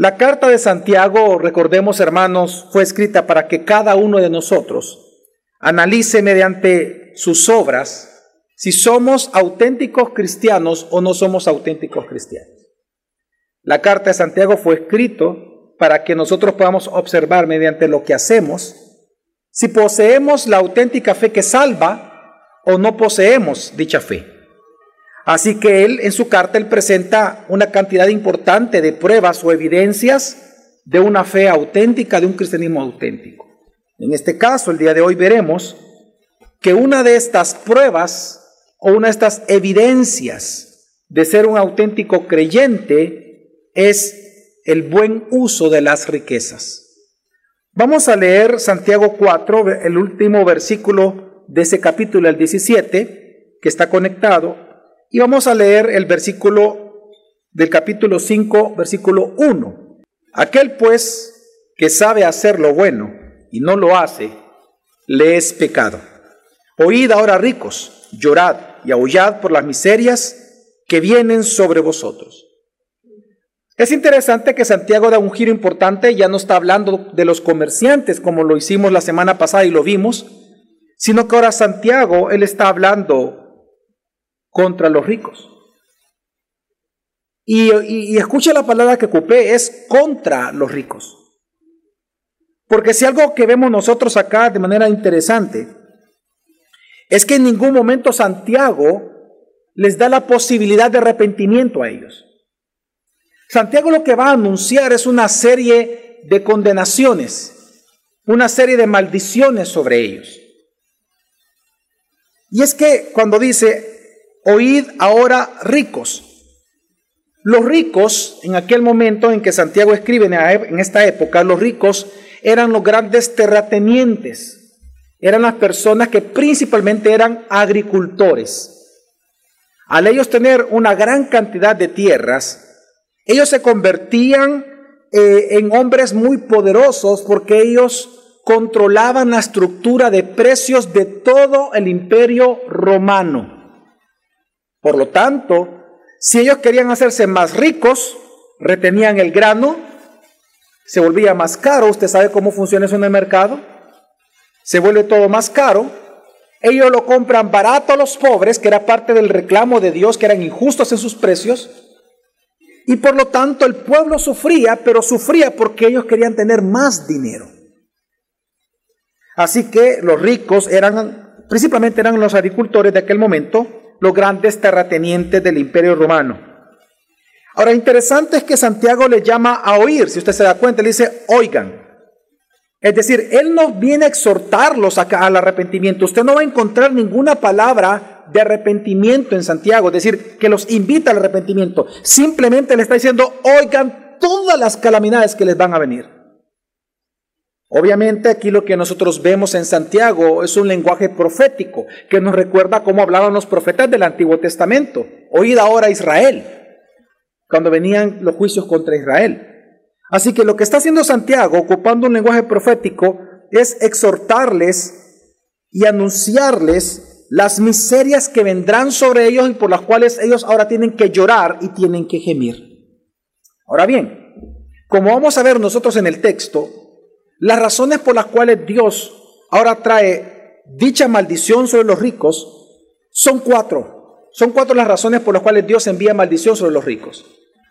La carta de Santiago, recordemos hermanos, fue escrita para que cada uno de nosotros analice mediante sus obras si somos auténticos cristianos o no somos auténticos cristianos. La carta de Santiago fue escrito para que nosotros podamos observar mediante lo que hacemos si poseemos la auténtica fe que salva o no poseemos dicha fe. Así que él en su carta él presenta una cantidad importante de pruebas o evidencias de una fe auténtica, de un cristianismo auténtico. En este caso, el día de hoy veremos que una de estas pruebas o una de estas evidencias de ser un auténtico creyente es el buen uso de las riquezas. Vamos a leer Santiago 4, el último versículo de ese capítulo, el 17, que está conectado y vamos a leer el versículo del capítulo 5, versículo 1. Aquel pues que sabe hacer lo bueno y no lo hace, le es pecado. Oíd ahora ricos, llorad y aullad por las miserias que vienen sobre vosotros. Es interesante que Santiago da un giro importante, ya no está hablando de los comerciantes como lo hicimos la semana pasada y lo vimos, sino que ahora Santiago, él está hablando contra los ricos. Y, escucha la palabra que ocupé, es contra los ricos. Porque si algo que vemos nosotros acá de manera interesante, es que en ningún momento Santiago les da la posibilidad de arrepentimiento a ellos. Santiago lo que va a anunciar es una serie de condenaciones, una serie de maldiciones sobre ellos. Y es que cuando dice, Oíd ahora ricos. Los ricos, en aquel momento en que Santiago escribe en esta época, los ricos eran los grandes terratenientes, eran las personas que principalmente eran agricultores. Al ellos tener una gran cantidad de tierras, ellos se convertían eh, en hombres muy poderosos porque ellos controlaban la estructura de precios de todo el imperio romano. Por lo tanto, si ellos querían hacerse más ricos, retenían el grano, se volvía más caro. Usted sabe cómo funciona eso en el mercado. Se vuelve todo más caro. Ellos lo compran barato a los pobres, que era parte del reclamo de Dios, que eran injustos en sus precios. Y por lo tanto el pueblo sufría, pero sufría porque ellos querían tener más dinero. Así que los ricos eran, principalmente eran los agricultores de aquel momento, los grandes terratenientes del imperio romano. Ahora, interesante es que Santiago le llama a oír, si usted se da cuenta, le dice, oigan. Es decir, él no viene a exhortarlos al arrepentimiento. Usted no va a encontrar ninguna palabra de arrepentimiento en Santiago, es decir, que los invita al arrepentimiento. Simplemente le está diciendo, oigan todas las calamidades que les van a venir. Obviamente aquí lo que nosotros vemos en Santiago es un lenguaje profético que nos recuerda cómo hablaban los profetas del Antiguo Testamento. Oíd ahora Israel, cuando venían los juicios contra Israel. Así que lo que está haciendo Santiago, ocupando un lenguaje profético, es exhortarles y anunciarles las miserias que vendrán sobre ellos y por las cuales ellos ahora tienen que llorar y tienen que gemir. Ahora bien, como vamos a ver nosotros en el texto, las razones por las cuales Dios ahora trae dicha maldición sobre los ricos son cuatro. Son cuatro las razones por las cuales Dios envía maldición sobre los ricos.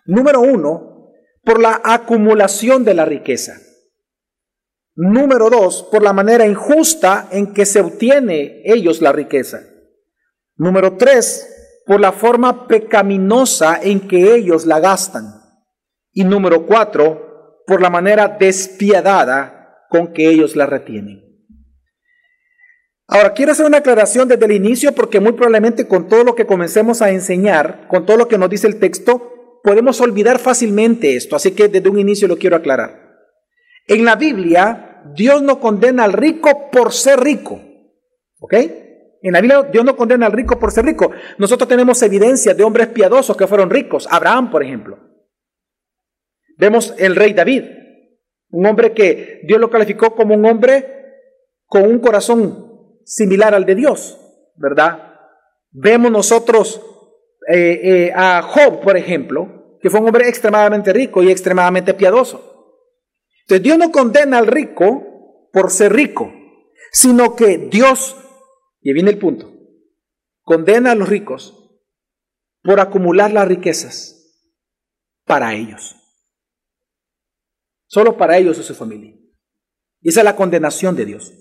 Número uno, por la acumulación de la riqueza. Número dos, por la manera injusta en que se obtiene ellos la riqueza. Número tres, por la forma pecaminosa en que ellos la gastan. Y número cuatro, por la manera despiadada con que ellos la retienen. Ahora, quiero hacer una aclaración desde el inicio porque muy probablemente con todo lo que comencemos a enseñar, con todo lo que nos dice el texto, podemos olvidar fácilmente esto. Así que desde un inicio lo quiero aclarar. En la Biblia, Dios no condena al rico por ser rico. ¿Ok? En la Biblia Dios no condena al rico por ser rico. Nosotros tenemos evidencia de hombres piadosos que fueron ricos. Abraham, por ejemplo. Vemos el rey David. Un hombre que Dios lo calificó como un hombre con un corazón similar al de Dios, ¿verdad? Vemos nosotros eh, eh, a Job, por ejemplo, que fue un hombre extremadamente rico y extremadamente piadoso. Entonces Dios no condena al rico por ser rico, sino que Dios, y viene el punto, condena a los ricos por acumular las riquezas para ellos. Solo para ellos y su familia. Y esa es la condenación de Dios.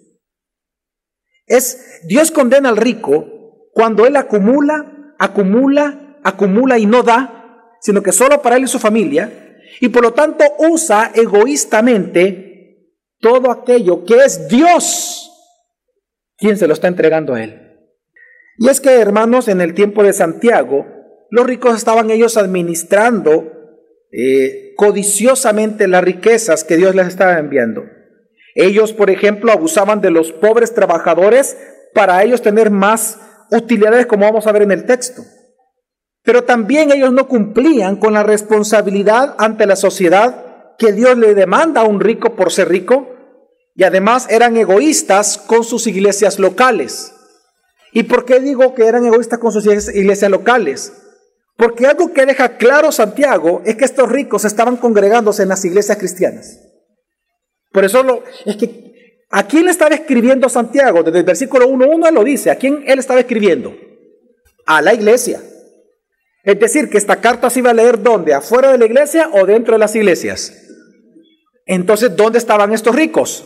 Es Dios condena al rico cuando él acumula, acumula, acumula y no da, sino que solo para él y su familia, y por lo tanto usa egoístamente todo aquello que es Dios quien se lo está entregando a él. Y es que, hermanos, en el tiempo de Santiago, los ricos estaban ellos administrando eh, codiciosamente las riquezas que Dios les estaba enviando. Ellos, por ejemplo, abusaban de los pobres trabajadores para ellos tener más utilidades, como vamos a ver en el texto. Pero también ellos no cumplían con la responsabilidad ante la sociedad que Dios le demanda a un rico por ser rico, y además eran egoístas con sus iglesias locales. ¿Y por qué digo que eran egoístas con sus iglesias locales? Porque algo que deja claro Santiago es que estos ricos estaban congregándose en las iglesias cristianas. Por eso es que, ¿a quién le estaba escribiendo Santiago? Desde el versículo 1.1 él lo dice. ¿A quién él estaba escribiendo? A la iglesia. Es decir, que esta carta se iba a leer ¿dónde? ¿Afuera de la iglesia o dentro de las iglesias? Entonces, ¿dónde estaban estos ricos?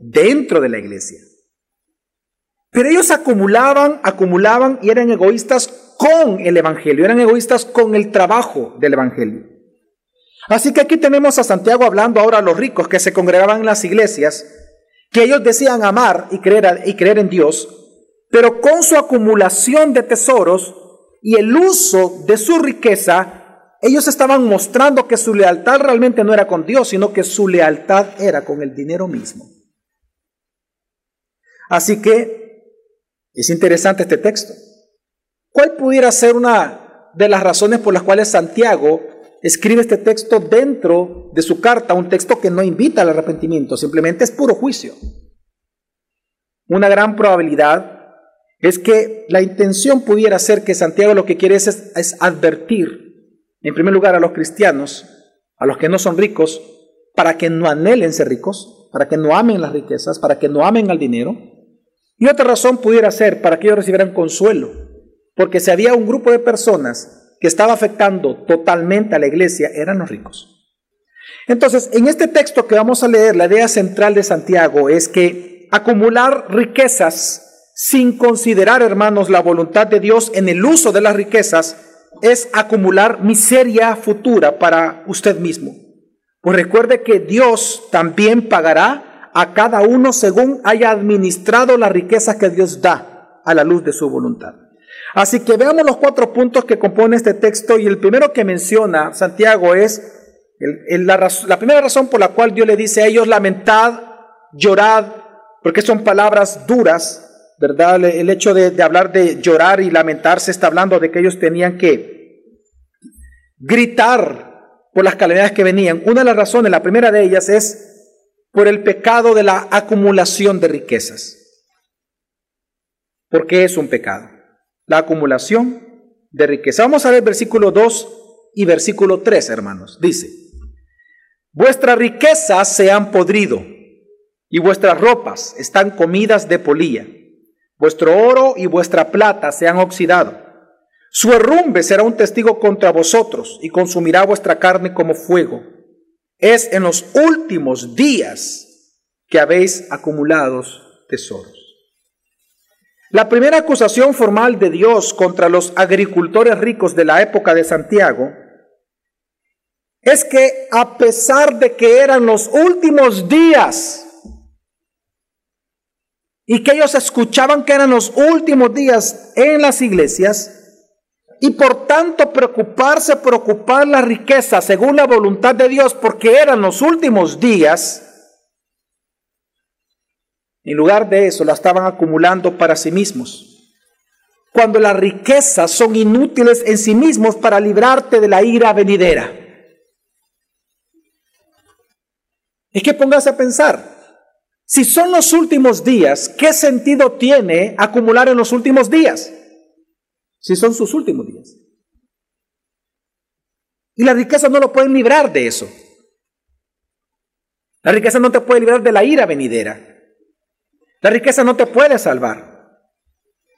Dentro de la iglesia. Pero ellos acumulaban, acumulaban y eran egoístas con el Evangelio, eran egoístas con el trabajo del Evangelio. Así que aquí tenemos a Santiago hablando ahora a los ricos que se congregaban en las iglesias, que ellos decían amar y creer, y creer en Dios, pero con su acumulación de tesoros y el uso de su riqueza, ellos estaban mostrando que su lealtad realmente no era con Dios, sino que su lealtad era con el dinero mismo. Así que es interesante este texto. ¿Cuál pudiera ser una de las razones por las cuales Santiago escribe este texto dentro de su carta, un texto que no invita al arrepentimiento, simplemente es puro juicio. Una gran probabilidad es que la intención pudiera ser que Santiago lo que quiere es, advertir, en primer lugar, a los cristianos, a los que no son ricos, para que no anhelen ser ricos, para que no amen las riquezas, para que no amen al dinero. Y otra razón pudiera ser para que ellos recibieran consuelo, porque si había un grupo de personas que estaba afectando totalmente a la iglesia eran los ricos. Entonces, en este texto que vamos a leer, la idea central de Santiago es que acumular riquezas sin considerar, hermanos, la voluntad de Dios en el uso de las riquezas es acumular miseria futura para usted mismo. Pues recuerde que Dios también pagará a cada uno según haya administrado la riqueza que Dios da a la luz de su voluntad. Así que veamos los cuatro puntos que compone este texto y el primero que menciona Santiago es la, primera razón por la cual Dios le dice a ellos lamentad, llorad, porque son palabras duras, ¿verdad? El hecho de, de hablar de llorar y lamentarse está hablando de que ellos tenían que gritar por las calamidades que venían. Una de las razones, la primera de ellas es por el pecado de la acumulación de riquezas. ¿Por qué es un pecado? La acumulación de riqueza. Vamos a ver versículo 2 y versículo 3, hermanos. Dice, vuestras riquezas se han podrido y vuestras ropas están comidas de polilla. Vuestro oro y vuestra plata se han oxidado. Su herrumbe será un testigo contra vosotros y consumirá vuestra carne como fuego. Es en los últimos días que habéis acumulado tesoros. La primera acusación formal de Dios contra los agricultores ricos de la época de Santiago es que a pesar de que eran los últimos días y que ellos escuchaban que eran los últimos días en las iglesias, y por tanto preocuparse por ocupar la riqueza según la voluntad de Dios porque eran los últimos días, en lugar de eso, la estaban acumulando para sí mismos. Cuando las riquezas son inútiles en sí mismos para librarte de la ira venidera. Es que póngase a pensar, si son los últimos días, ¿qué sentido tiene acumular en los últimos días? Si son sus últimos días. Y la riqueza no lo pueden librar de eso. La riqueza no te puede librar de la ira venidera. La riqueza no te puede salvar.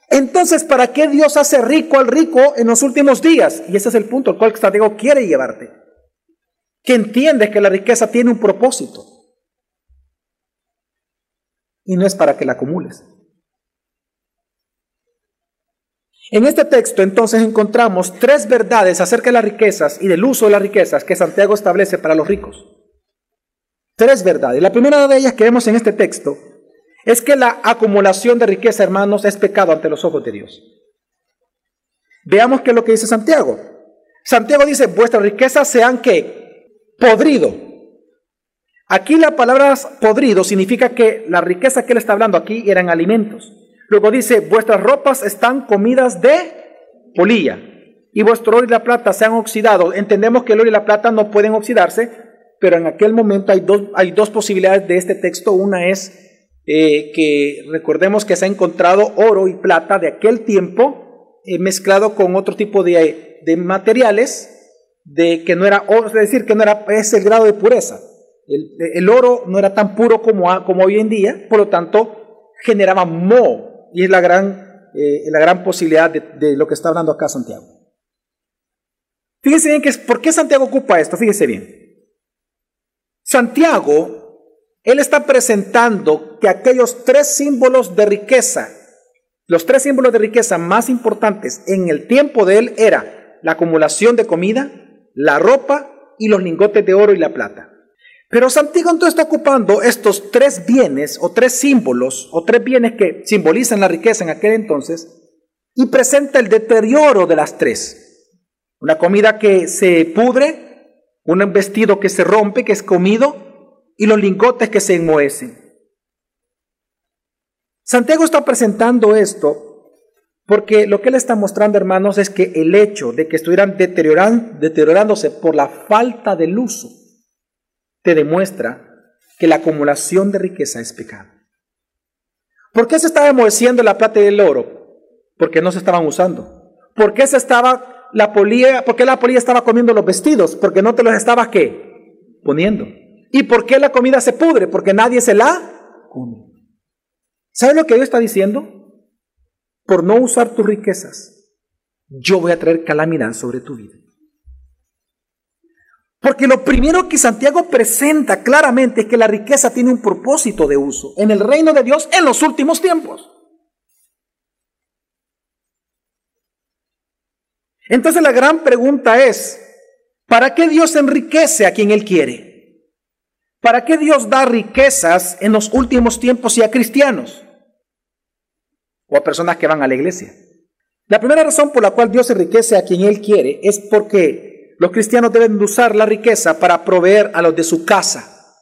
Entonces, ¿para qué Dios hace rico al rico en los últimos días? Y ese es el punto al cual Santiago quiere llevarte. Que entiendes que la riqueza tiene un propósito. Y no es para que la acumules. En este texto entonces encontramos tres verdades acerca de las riquezas y del uso de las riquezas que Santiago establece para los ricos. Tres verdades. La primera de ellas que vemos en este texto es que la acumulación de riqueza, hermanos, es pecado ante los ojos de Dios. Veamos qué es lo que dice Santiago. Santiago dice, vuestras riquezas sean que podrido. Aquí la palabra podrido significa que la riqueza que él está hablando aquí eran alimentos. Luego dice, vuestras ropas están comidas de polilla y vuestro oro y la plata se han oxidado. Entendemos que el oro y la plata no pueden oxidarse, pero en aquel momento hay dos, hay dos posibilidades de este texto. Una es eh, que recordemos que se ha encontrado oro y plata de aquel tiempo eh, mezclado con otro tipo de, materiales de que no era oro, es decir, que no era ese el grado de pureza. El, oro no era tan puro como, como hoy en día, por lo tanto generaba moho y es la gran, eh, la gran posibilidad de, de, lo que está hablando acá Santiago. Fíjense bien que por qué Santiago ocupa esto, fíjense bien. Santiago él está presentando que aquellos tres símbolos de riqueza, los tres símbolos de riqueza más importantes en el tiempo de él era la acumulación de comida, la ropa y los lingotes de oro y la plata. Pero Santiago entonces está ocupando estos tres bienes o tres símbolos o tres bienes que simbolizan la riqueza en aquel entonces y presenta el deterioro de las tres. Una comida que se pudre, un vestido que se rompe, que es comido, y los lingotes que se enmohecen. Santiago está presentando esto porque lo que él está mostrando, hermanos, es que el hecho de que estuvieran deteriorándose por la falta del uso te demuestra que la acumulación de riqueza es pecado. ¿Por qué se estaba enmoheciendo la plata y el oro? Porque no se estaban usando. ¿Por qué se estaba la polía, por qué la polía estaba comiendo los vestidos? Porque no te los estabas qué? Poniendo. ¿Y por qué la comida se pudre? Porque nadie se la come. ¿Sabe lo que Dios está diciendo? Por no usar tus riquezas, yo voy a traer calamidad sobre tu vida. Porque lo primero que Santiago presenta claramente es que la riqueza tiene un propósito de uso en el reino de Dios en los últimos tiempos. Entonces la gran pregunta es, ¿para qué Dios enriquece a quien Él quiere? ¿Para qué Dios da riquezas en los últimos tiempos y a cristianos? O a personas que van a la iglesia. La primera razón por la cual Dios enriquece a quien Él quiere es porque los cristianos deben usar la riqueza para proveer a los de su casa.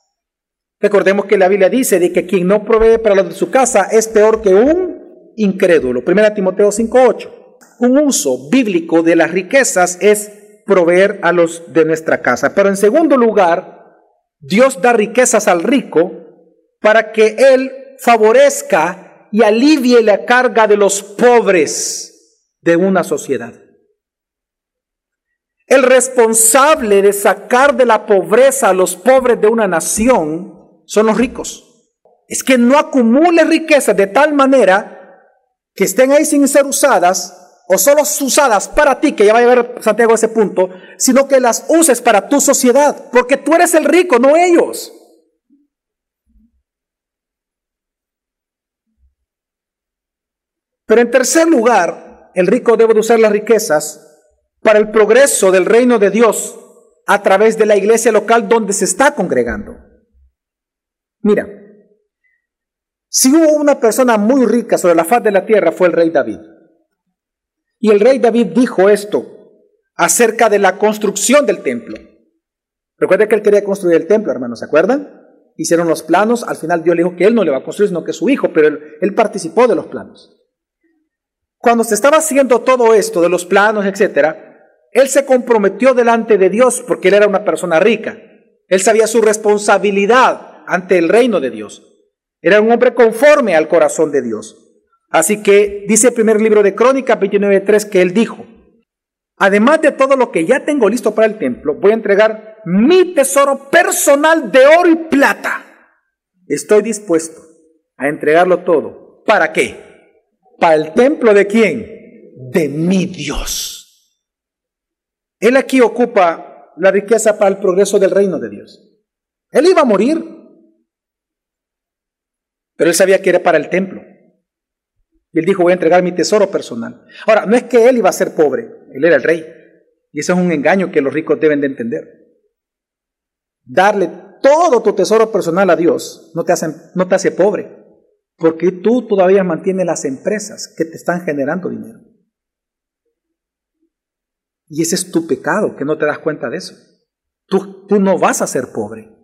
Recordemos que la Biblia dice de que quien no provee para los de su casa es peor que un incrédulo. Primera Timoteo 5.8. Un uso bíblico de las riquezas es proveer a los de nuestra casa. Pero en segundo lugar, Dios da riquezas al rico para que él favorezca y alivie la carga de los pobres de una sociedad. El responsable de sacar de la pobreza a los pobres de una nación son los ricos. Es que no acumule riquezas de tal manera que estén ahí sin ser usadas o solo usadas para ti, que ya va a llegar Santiago a ese punto, sino que las uses para tu sociedad, porque tú eres el rico, no ellos. Pero en tercer lugar, el rico debe de usar las riquezas para el progreso del reino de Dios a través de la iglesia local donde se está congregando. Mira, si hubo una persona muy rica sobre la faz de la tierra fue el rey David. Y el rey David dijo esto acerca de la construcción del templo. Recuerda que él quería construir el templo, hermanos, ¿se acuerdan? Hicieron los planos, al final Dios le dijo que él no le va a construir, sino que su hijo, pero él, participó de los planos. Cuando se estaba haciendo todo esto de los planos, etcétera, él se comprometió delante de Dios porque él era una persona rica. Él sabía su responsabilidad ante el reino de Dios. Era un hombre conforme al corazón de Dios. Así que dice el primer libro de Crónicas 29.3 que él dijo, además de todo lo que ya tengo listo para el templo, voy a entregar mi tesoro personal de oro y plata. Estoy dispuesto a entregarlo todo. ¿Para qué? ¿Para el templo de quién? De mi Dios. Él aquí ocupa la riqueza para el progreso del reino de Dios. Él iba a morir, pero él sabía que era para el templo. Y él dijo, voy a entregar mi tesoro personal. Ahora, no es que él iba a ser pobre, él era el rey. Y eso es un engaño que los ricos deben de entender. Darle todo tu tesoro personal a Dios no te, hace, no te hace pobre, porque tú todavía mantienes las empresas que te están generando dinero. Y ese es tu pecado, que no te das cuenta de eso. Tú, tú no vas a ser pobre.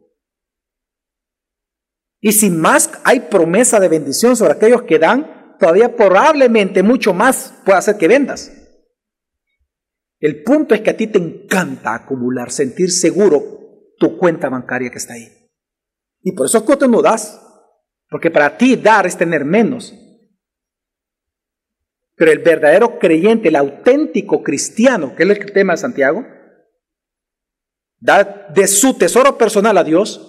Y si más hay promesa de bendición sobre aquellos que dan, todavía probablemente mucho más puede hacer que vendas. El punto es que a ti te encanta acumular, sentir seguro tu cuenta bancaria que está ahí. Y por eso tú no das. Porque para ti dar es tener menos. Pero el verdadero creyente, el auténtico cristiano, que es el tema de Santiago, da de su tesoro personal a Dios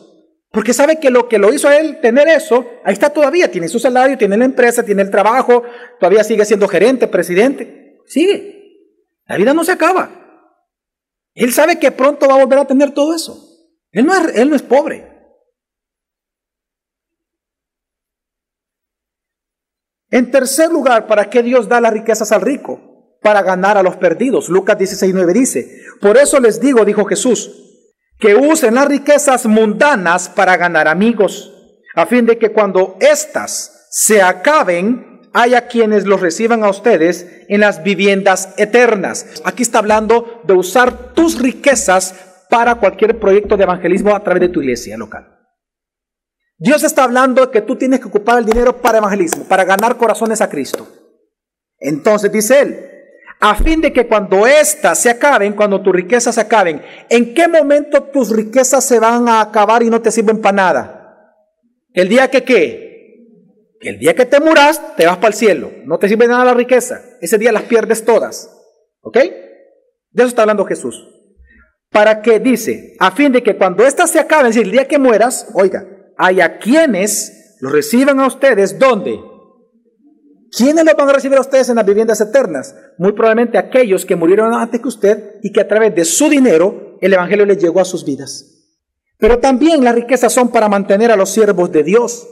porque sabe que lo que lo hizo a él tener eso, ahí está todavía, tiene su salario, tiene la empresa, tiene el trabajo, todavía sigue siendo gerente, presidente, sigue. La vida no se acaba. Él sabe que pronto va a volver a tener todo eso. Él no es, él no es pobre. En tercer lugar, ¿para qué Dios da las riquezas al rico? Para ganar a los perdidos. Lucas 16.9 dice, por eso les digo, dijo Jesús, que usen las riquezas mundanas para ganar amigos, a fin de que cuando éstas se acaben, haya quienes los reciban a ustedes en las viviendas eternas. Aquí está hablando de usar tus riquezas para cualquier proyecto de evangelismo a través de tu iglesia local. Dios está hablando de que tú tienes que ocupar el dinero para evangelismo, para ganar corazones a Cristo. Entonces dice él, a fin de que cuando éstas se acaben, cuando tus riquezas se acaben, ¿en qué momento tus riquezas se van a acabar y no te sirven para nada? El día que qué? El día que te muras, te vas para el cielo. No te sirve nada la riqueza. Ese día las pierdes todas. ¿Ok? De eso está hablando Jesús. Para que dice, a fin de que cuando éstas se acaben, si el día que mueras, oiga, haya quienes lo reciban a ustedes, ¿dónde? ¿Quiénes lo van a recibir a ustedes en las viviendas eternas? Muy probablemente aquellos que murieron antes que usted y que a través de su dinero el Evangelio les llegó a sus vidas. Pero también las riquezas son para mantener a los siervos de Dios.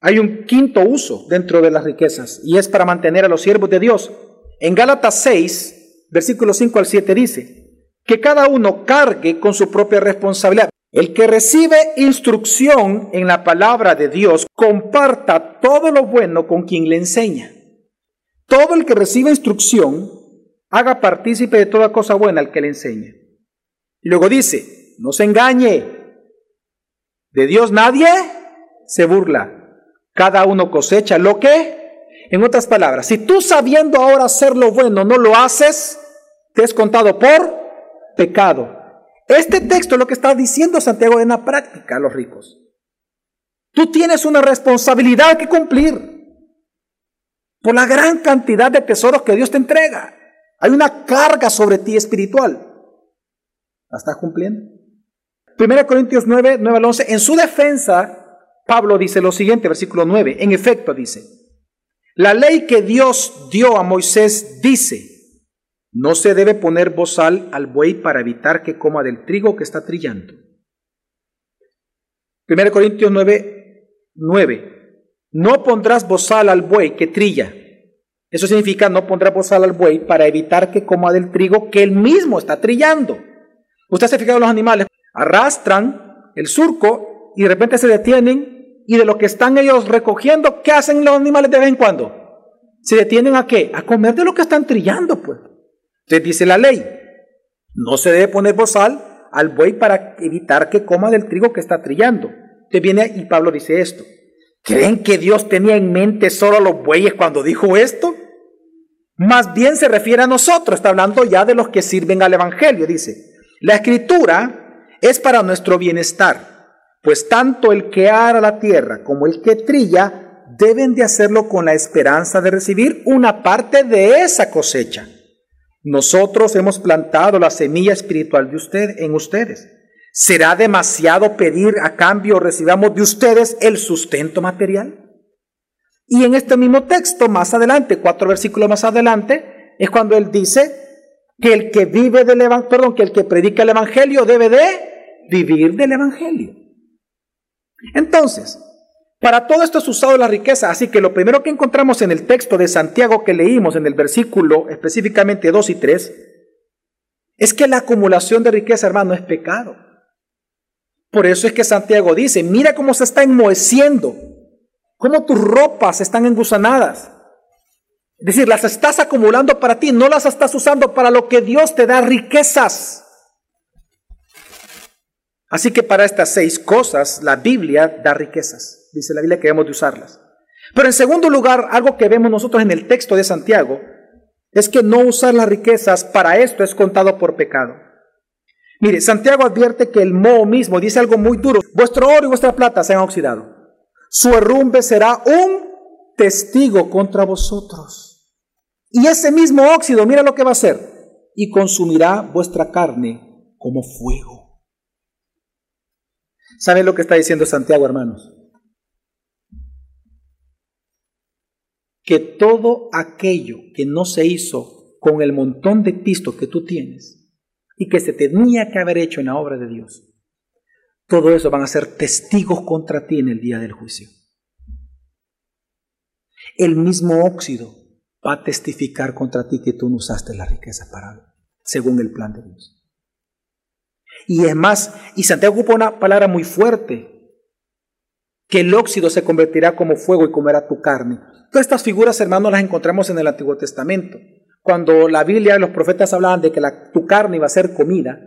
Hay un quinto uso dentro de las riquezas y es para mantener a los siervos de Dios. En Gálatas 6, versículos 5 al 7 dice, que cada uno cargue con su propia responsabilidad. El que recibe instrucción en la palabra de Dios, comparta todo lo bueno con quien le enseña. Todo el que recibe instrucción, haga partícipe de toda cosa buena al que le enseña. Y luego dice, no se engañe. De Dios nadie se burla. Cada uno cosecha lo que... En otras palabras, si tú sabiendo ahora hacer lo bueno no lo haces, te es contado por pecado. Este texto es lo que está diciendo Santiago en la práctica a los ricos. Tú tienes una responsabilidad que cumplir por la gran cantidad de tesoros que Dios te entrega. Hay una carga sobre ti espiritual. ¿La estás cumpliendo? 1 Corintios 9, 9 al 11. En su defensa, Pablo dice lo siguiente, versículo 9. En efecto, dice, la ley que Dios dio a Moisés dice, no se debe poner bozal al buey para evitar que coma del trigo que está trillando. 1 Corintios 9, 9. No pondrás bozal al buey que trilla. Eso significa no pondrás bozal al buey para evitar que coma del trigo que él mismo está trillando. Usted se fija en los animales, arrastran el surco y de repente se detienen y de lo que están ellos recogiendo, ¿qué hacen los animales de vez en cuando? Se detienen a qué? A comer de lo que están trillando, pues. Dice la ley, no se debe poner bozal al buey para evitar que coma del trigo que está trillando. Entonces viene y Pablo dice esto. ¿Creen que Dios tenía en mente solo a los bueyes cuando dijo esto? Más bien se refiere a nosotros, está hablando ya de los que sirven al Evangelio, dice. La escritura es para nuestro bienestar, pues tanto el que ara la tierra como el que trilla deben de hacerlo con la esperanza de recibir una parte de esa cosecha. Nosotros hemos plantado la semilla espiritual de usted en ustedes. ¿Será demasiado pedir a cambio recibamos de ustedes el sustento material? Y en este mismo texto, más adelante, cuatro versículos más adelante, es cuando él dice que el que vive del evangelio, perdón, que el que predica el evangelio debe de vivir del evangelio. Entonces, para todo esto es usado la riqueza, así que lo primero que encontramos en el texto de Santiago que leímos en el versículo específicamente 2 y 3, es que la acumulación de riqueza, hermano, es pecado. Por eso es que Santiago dice, mira cómo se está enmoheciendo, cómo tus ropas están engusanadas. Es decir, las estás acumulando para ti, no las estás usando para lo que Dios te da riquezas. Así que para estas seis cosas la Biblia da riquezas. Dice la Biblia que debemos de usarlas. Pero en segundo lugar, algo que vemos nosotros en el texto de Santiago es que no usar las riquezas para esto es contado por pecado. Mire, Santiago advierte que el moho mismo dice algo muy duro. Vuestro oro y vuestra plata se han oxidado. Su herrumbe será un testigo contra vosotros. Y ese mismo óxido, mira lo que va a hacer. Y consumirá vuestra carne como fuego. ¿Saben lo que está diciendo Santiago, hermanos? Que todo aquello que no se hizo con el montón de pistos que tú tienes y que se tenía que haber hecho en la obra de Dios, todo eso van a ser testigos contra ti en el día del juicio. El mismo óxido va a testificar contra ti que tú no usaste la riqueza para según el plan de Dios. Y es más, y Santiago ocupa una palabra muy fuerte, que el óxido se convertirá como fuego y comerá tu carne. Todas estas figuras, hermanos, las encontramos en el Antiguo Testamento. Cuando la Biblia y los profetas hablaban de que la, tu carne iba a ser comida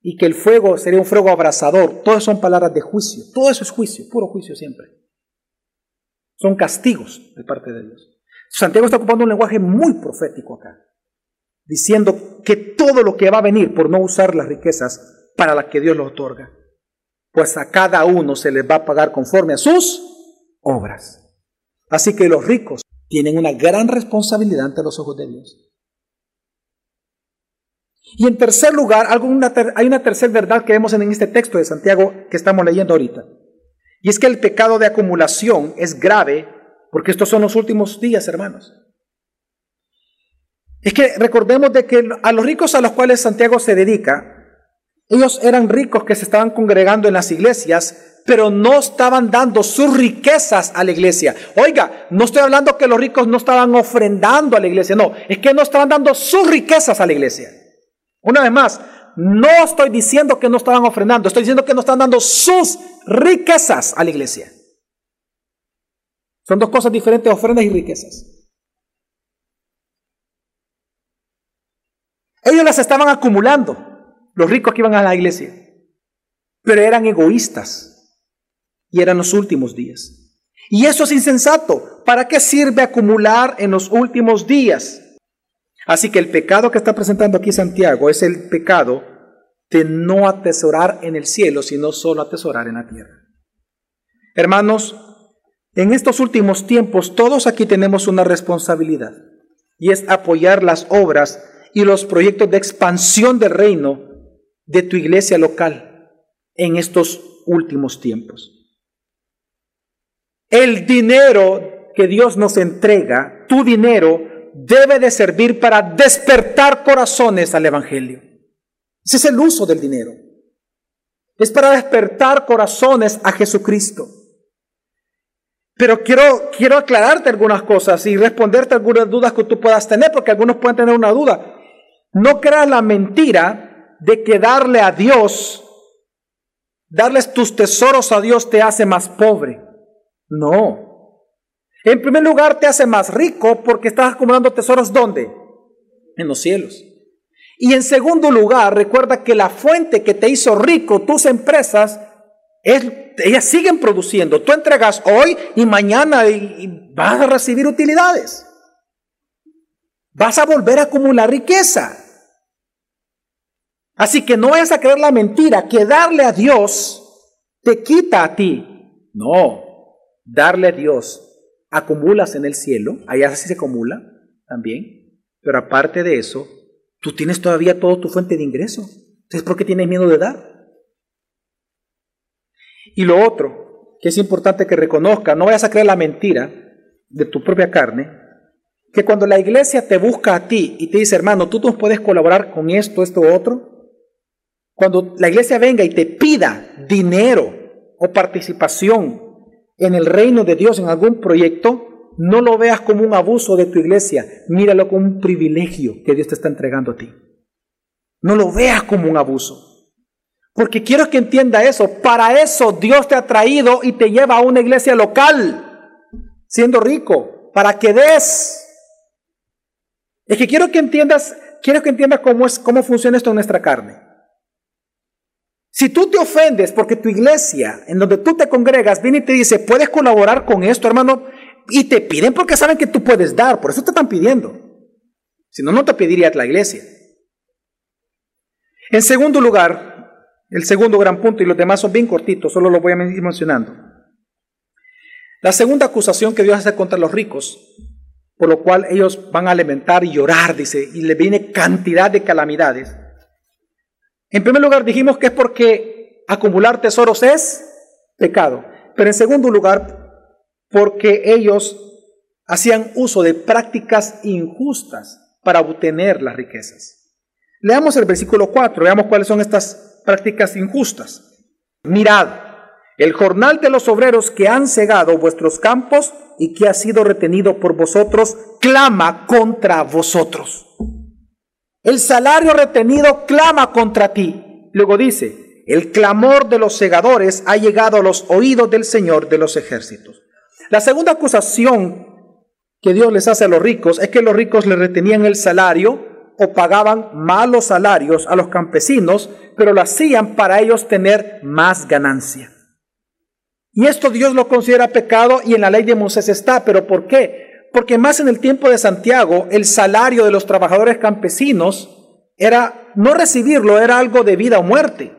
y que el fuego sería un fuego abrasador, todas son palabras de juicio. Todo eso es juicio, puro juicio siempre. Son castigos de parte de Dios. Santiago está ocupando un lenguaje muy profético acá, diciendo que todo lo que va a venir por no usar las riquezas para la que Dios lo otorga. Pues a cada uno se les va a pagar conforme a sus obras. Así que los ricos tienen una gran responsabilidad ante los ojos de Dios. Y en tercer lugar, hay una tercera verdad que vemos en este texto de Santiago que estamos leyendo ahorita. Y es que el pecado de acumulación es grave porque estos son los últimos días, hermanos. Es que recordemos de que a los ricos a los cuales Santiago se dedica, ellos eran ricos que se estaban congregando en las iglesias, pero no estaban dando sus riquezas a la iglesia. Oiga, no estoy hablando que los ricos no estaban ofrendando a la iglesia, no, es que no estaban dando sus riquezas a la iglesia. Una vez más, no estoy diciendo que no estaban ofrendando, estoy diciendo que no están dando sus riquezas a la iglesia. Son dos cosas diferentes, ofrendas y riquezas. Ellos las estaban acumulando los ricos que iban a la iglesia, pero eran egoístas y eran los últimos días. Y eso es insensato. ¿Para qué sirve acumular en los últimos días? Así que el pecado que está presentando aquí Santiago es el pecado de no atesorar en el cielo, sino solo atesorar en la tierra. Hermanos, en estos últimos tiempos todos aquí tenemos una responsabilidad y es apoyar las obras y los proyectos de expansión del reino de tu iglesia local en estos últimos tiempos. El dinero que Dios nos entrega, tu dinero, debe de servir para despertar corazones al Evangelio. Ese es el uso del dinero. Es para despertar corazones a Jesucristo. Pero quiero, quiero aclararte algunas cosas y responderte algunas dudas que tú puedas tener, porque algunos pueden tener una duda. No creas la mentira de que darle a Dios, darles tus tesoros a Dios te hace más pobre. No. En primer lugar te hace más rico porque estás acumulando tesoros ¿dónde? En los cielos. Y en segundo lugar, recuerda que la fuente que te hizo rico, tus empresas, es, ellas siguen produciendo. Tú entregas hoy y mañana y vas a recibir utilidades. Vas a volver a acumular riqueza. Así que no es a creer la mentira que darle a Dios te quita a ti. No, darle a Dios acumulas en el cielo, allá sí se acumula también, pero aparte de eso, Tú tienes todavía toda tu fuente de ingreso. Entonces, ¿por qué tienes miedo de dar? Y lo otro, que es importante que reconozca, no vayas a creer la mentira de tu propia carne, que cuando la iglesia te busca a ti y te dice, hermano, tú nos puedes colaborar con esto, esto, otro, cuando la iglesia venga y te pida dinero o participación en el reino de Dios en algún proyecto, no lo veas como un abuso de tu iglesia, míralo como un privilegio que Dios te está entregando a ti. No lo veas como un abuso. Porque quiero que entienda eso. Para eso Dios te ha traído y te lleva a una iglesia local, siendo rico, para que des. Es que quiero que entiendas, quiero que entiendas cómo es, cómo funciona esto en nuestra carne. Si tú te ofendes porque tu iglesia, en donde tú te congregas, viene y te dice, puedes colaborar con esto, hermano, y te piden porque saben que tú puedes dar, por eso te están pidiendo. Si no, no te pediría la iglesia. En segundo lugar, el segundo gran punto, y los demás son bien cortitos, solo los voy a ir mencionando. La segunda acusación que Dios hace contra los ricos, por lo cual ellos van a alimentar y llorar, dice, y le viene cantidad de calamidades en primer lugar dijimos que es porque acumular tesoros es pecado. Pero en segundo lugar, porque ellos hacían uso de prácticas injustas para obtener las riquezas. Leamos el versículo 4, veamos cuáles son estas prácticas injustas. Mirad, el jornal de los obreros que han cegado vuestros campos y que ha sido retenido por vosotros, clama contra vosotros. El salario retenido clama contra ti. Luego dice, el clamor de los segadores ha llegado a los oídos del Señor de los ejércitos. La segunda acusación que Dios les hace a los ricos es que los ricos le retenían el salario o pagaban malos salarios a los campesinos, pero lo hacían para ellos tener más ganancia. Y esto Dios lo considera pecado y en la ley de Moisés está, pero ¿por qué? Porque más en el tiempo de Santiago, el salario de los trabajadores campesinos era, no recibirlo era algo de vida o muerte.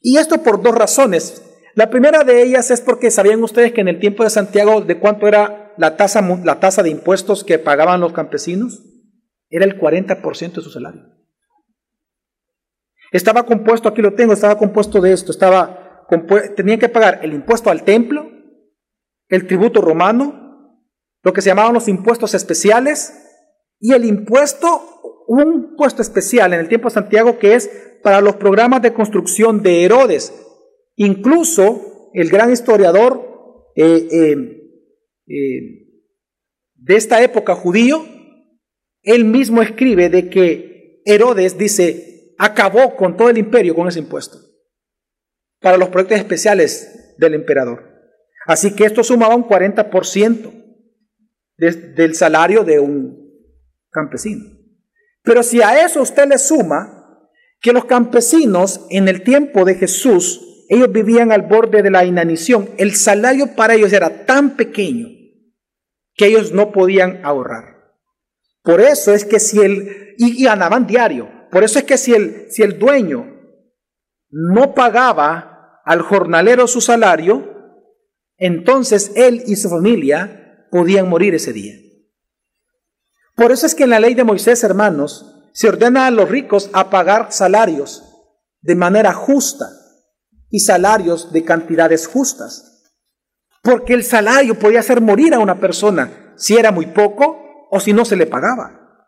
Y esto por dos razones. La primera de ellas es porque sabían ustedes que en el tiempo de Santiago, ¿de cuánto era la tasa, la tasa de impuestos que pagaban los campesinos? Era el 40% de su salario. Estaba compuesto, aquí lo tengo, estaba compuesto de esto, estaba tenían que pagar el impuesto al templo, el tributo romano, lo que se llamaban los impuestos especiales y el impuesto, un impuesto especial en el tiempo de Santiago que es para los programas de construcción de Herodes. Incluso el gran historiador eh, eh, eh, de esta época judío, él mismo escribe de que Herodes dice, acabó con todo el imperio con ese impuesto para los proyectos especiales del emperador. Así que esto sumaba un 40% del salario de un campesino. Pero si a eso usted le suma que los campesinos en el tiempo de Jesús, ellos vivían al borde de la inanición, el salario para ellos era tan pequeño que ellos no podían ahorrar. Por eso es que si el, y, ganaban diario, por eso es que si el, si el dueño no pagaba al jornalero su salario, entonces él y su familia podían morir ese día. Por eso es que en la ley de Moisés, hermanos, se ordena a los ricos a pagar salarios de manera justa y salarios de cantidades justas. Porque el salario podía hacer morir a una persona si era muy poco o si no se le pagaba.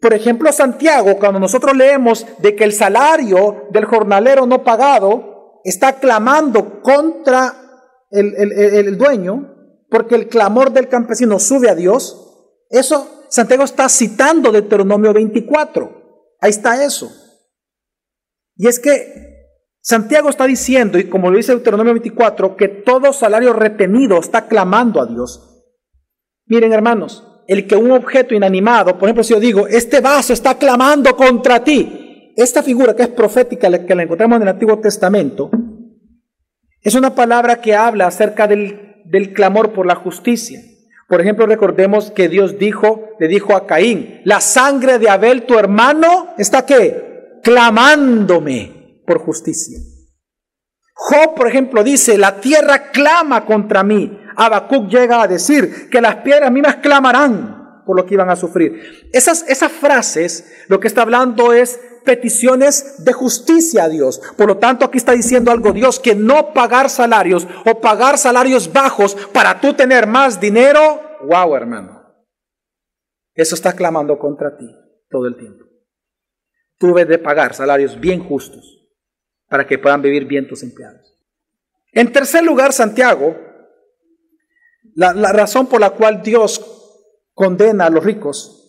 Por ejemplo, Santiago, cuando nosotros leemos de que el salario del jornalero no pagado está clamando contra el, el dueño, porque el clamor del campesino sube a Dios, eso Santiago está citando Deuteronomio 24. Ahí está eso. Y es que Santiago está diciendo, y como lo dice Deuteronomio 24, que todo salario retenido está clamando a Dios. Miren hermanos, el que un objeto inanimado, por ejemplo, si yo digo, este vaso está clamando contra ti, esta figura que es profética, que la encontramos en el Antiguo Testamento, es una palabra que habla acerca del del clamor por la justicia. Por ejemplo, recordemos que Dios dijo, le dijo a Caín, la sangre de Abel, tu hermano, está qué? Clamándome por justicia. Job, por ejemplo, dice, la tierra clama contra mí. Habacuc llega a decir que las piedras mismas clamarán. Por lo que iban a sufrir. Esas, esas frases lo que está hablando es peticiones de justicia a Dios. Por lo tanto, aquí está diciendo algo Dios, que no pagar salarios o pagar salarios bajos para tú tener más dinero. Wow, hermano. Eso está clamando contra ti todo el tiempo. Tú debes de pagar salarios bien justos para que puedan vivir bien tus empleados. En tercer lugar, Santiago, la, la razón por la cual Dios condena a los ricos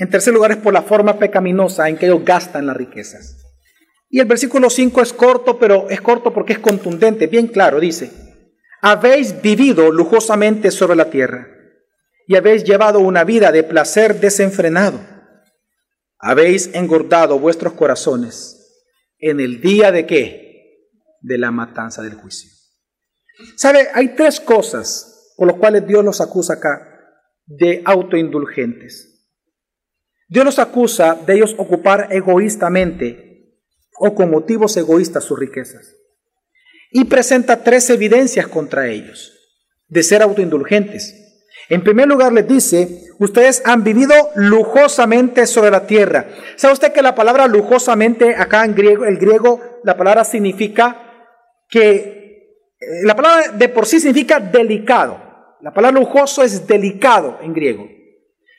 en tercer lugar es por la forma pecaminosa en que ellos gastan las riquezas. Y el versículo 5 es corto, pero es corto porque es contundente, bien claro, dice, habéis vivido lujosamente sobre la tierra y habéis llevado una vida de placer desenfrenado. Habéis engordado vuestros corazones en el día de qué? De la matanza del juicio. ¿Sabe? Hay tres cosas por las cuales Dios los acusa acá de autoindulgentes. Dios los acusa de ellos ocupar egoístamente o con motivos egoístas sus riquezas. Y presenta tres evidencias contra ellos de ser autoindulgentes. En primer lugar les dice, ustedes han vivido lujosamente sobre la tierra. ¿Sabe usted que la palabra lujosamente acá en griego, el griego, la palabra significa que, eh, la palabra de por sí significa delicado. La palabra lujoso es delicado en griego.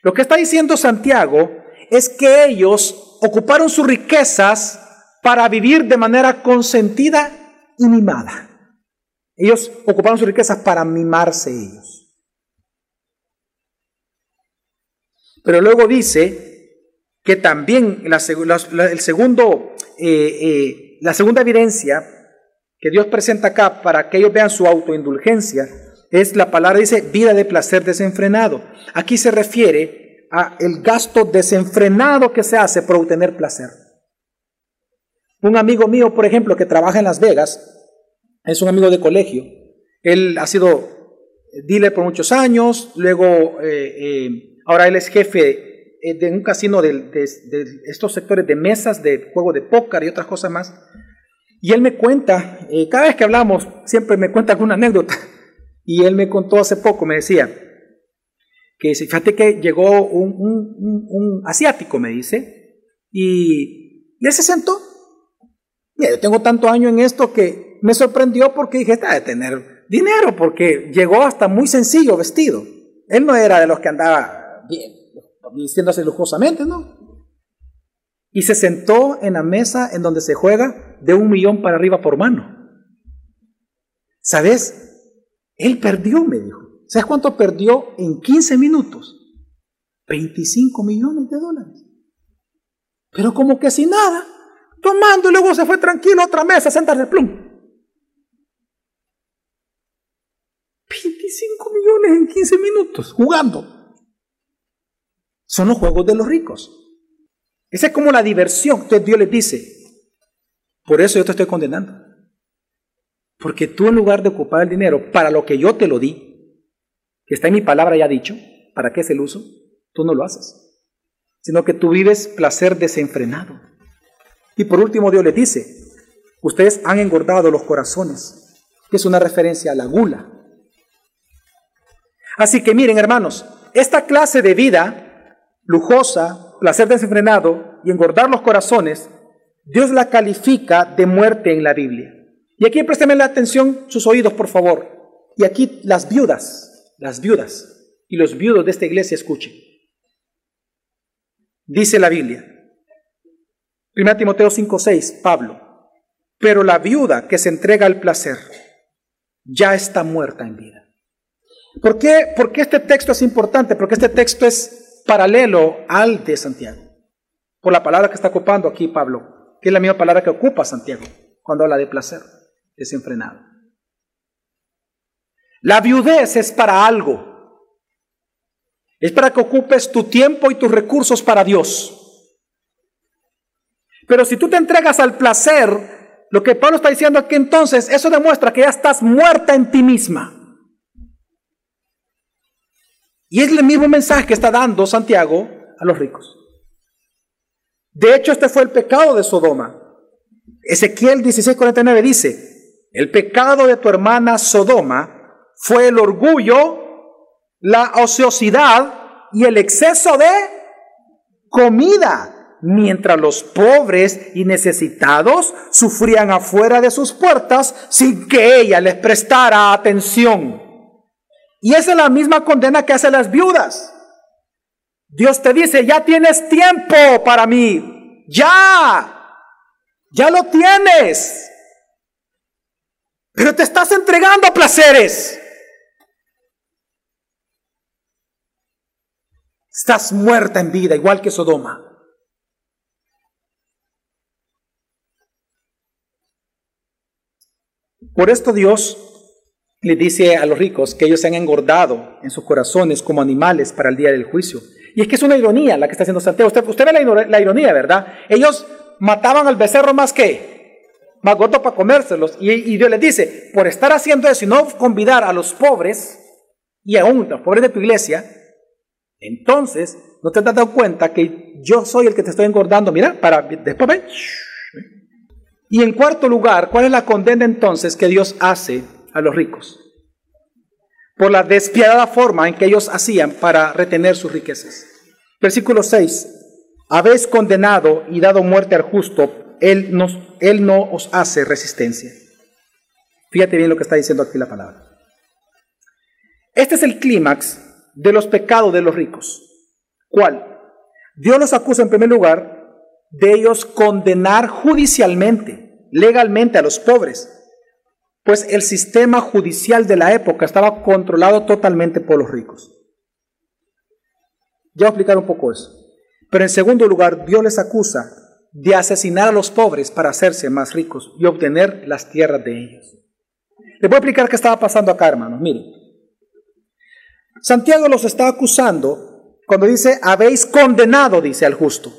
Lo que está diciendo Santiago es que ellos ocuparon sus riquezas para vivir de manera consentida y mimada. Ellos ocuparon sus riquezas para mimarse ellos. Pero luego dice que también la, el segundo, eh, eh, la segunda evidencia que Dios presenta acá para que ellos vean su autoindulgencia es la palabra dice vida de placer desenfrenado. Aquí se refiere el gasto desenfrenado que se hace por obtener placer. Un amigo mío, por ejemplo, que trabaja en Las Vegas, es un amigo de colegio. Él ha sido dealer por muchos años, luego eh, eh, ahora él es jefe eh, de un casino de, de, estos sectores de mesas de juego de póker y otras cosas más. Y él me cuenta, cada vez que hablamos, siempre me cuenta alguna anécdota. Y él me contó hace poco, me decía, que fíjate que llegó un, asiático, me dice, y, él se sentó. Mira, yo tengo tanto año en esto que me sorprendió porque dije, está de tener dinero, porque llegó hasta muy sencillo vestido. Él no era de los que andaba bien, vistiéndose lujosamente, ¿no? Y se sentó en la mesa en donde se juega de un millón para arriba por mano. ¿Sabes? Él perdió, me dijo. ¿Sabes cuánto perdió en 15 minutos? 25 millones de dólares. Pero como que sin nada, tomando y luego se fue tranquilo a otra mesa a sentarse plum. 25 millones en 15 minutos jugando. Son los juegos de los ricos. Esa es como la diversión. Entonces Dios les dice, por eso yo te estoy condenando. Porque tú en lugar de ocupar el dinero para lo que yo te lo di, que está en mi palabra ya dicho, ¿para qué es el uso? Tú no lo haces, sino que tú vives placer desenfrenado. Y por último Dios les dice, ustedes han engordado los corazones, que es una referencia a la gula. Así que miren hermanos, esta clase de vida lujosa, placer desenfrenado y engordar los corazones, Dios la califica de muerte en la Biblia. Y aquí présteme la atención sus oídos, por favor. Y aquí las viudas las viudas y los viudos de esta iglesia escuchen. Dice la Biblia, 1 Timoteo 5:6, Pablo, pero la viuda que se entrega al placer ya está muerta en vida. ¿Por qué? Porque este texto es importante, porque este texto es paralelo al de Santiago. Por la palabra que está ocupando aquí Pablo, que es la misma palabra que ocupa Santiago cuando habla de placer desenfrenado. La viudez es para algo. Es para que ocupes tu tiempo y tus recursos para Dios. Pero si tú te entregas al placer, lo que Pablo está diciendo aquí entonces, eso demuestra que ya estás muerta en ti misma. Y es el mismo mensaje que está dando Santiago a los ricos. De hecho, este fue el pecado de Sodoma. Ezequiel 16:49 dice, el pecado de tu hermana Sodoma fue el orgullo, la ociosidad y el exceso de comida, mientras los pobres y necesitados sufrían afuera de sus puertas sin que ella les prestara atención. Y esa es la misma condena que hacen las viudas. Dios te dice, ya tienes tiempo para mí, ya, ya lo tienes, pero te estás entregando a placeres. Estás muerta en vida, igual que Sodoma. Por esto Dios le dice a los ricos que ellos se han engordado en sus corazones como animales para el día del juicio. Y es que es una ironía la que está haciendo Santiago. Usted, usted ve la, ironía, ¿verdad? Ellos mataban al becerro más que, más gordo para comérselos. Y, y, Dios les dice, por estar haciendo eso y no convidar a los pobres, y aún los pobres de tu iglesia, entonces, ¿no te has dado cuenta que yo soy el que te estoy engordando? Mira, para después ven. Y en cuarto lugar, ¿cuál es la condena entonces que Dios hace a los ricos? Por la despiadada forma en que ellos hacían para retener sus riquezas. Versículo 6. Habéis condenado y dado muerte al justo, él, él no os hace resistencia. Fíjate bien lo que está diciendo aquí la palabra. Este es el clímax de los pecados de los ricos. ¿Cuál? Dios los acusa en primer lugar de ellos condenar judicialmente, legalmente a los pobres, pues el sistema judicial de la época estaba controlado totalmente por los ricos. Ya voy a explicar un poco eso. Pero en segundo lugar, Dios les acusa de asesinar a los pobres para hacerse más ricos y obtener las tierras de ellos. Les voy a explicar qué estaba pasando acá, hermanos. Miren, Santiago los está acusando cuando dice, habéis condenado, dice al justo.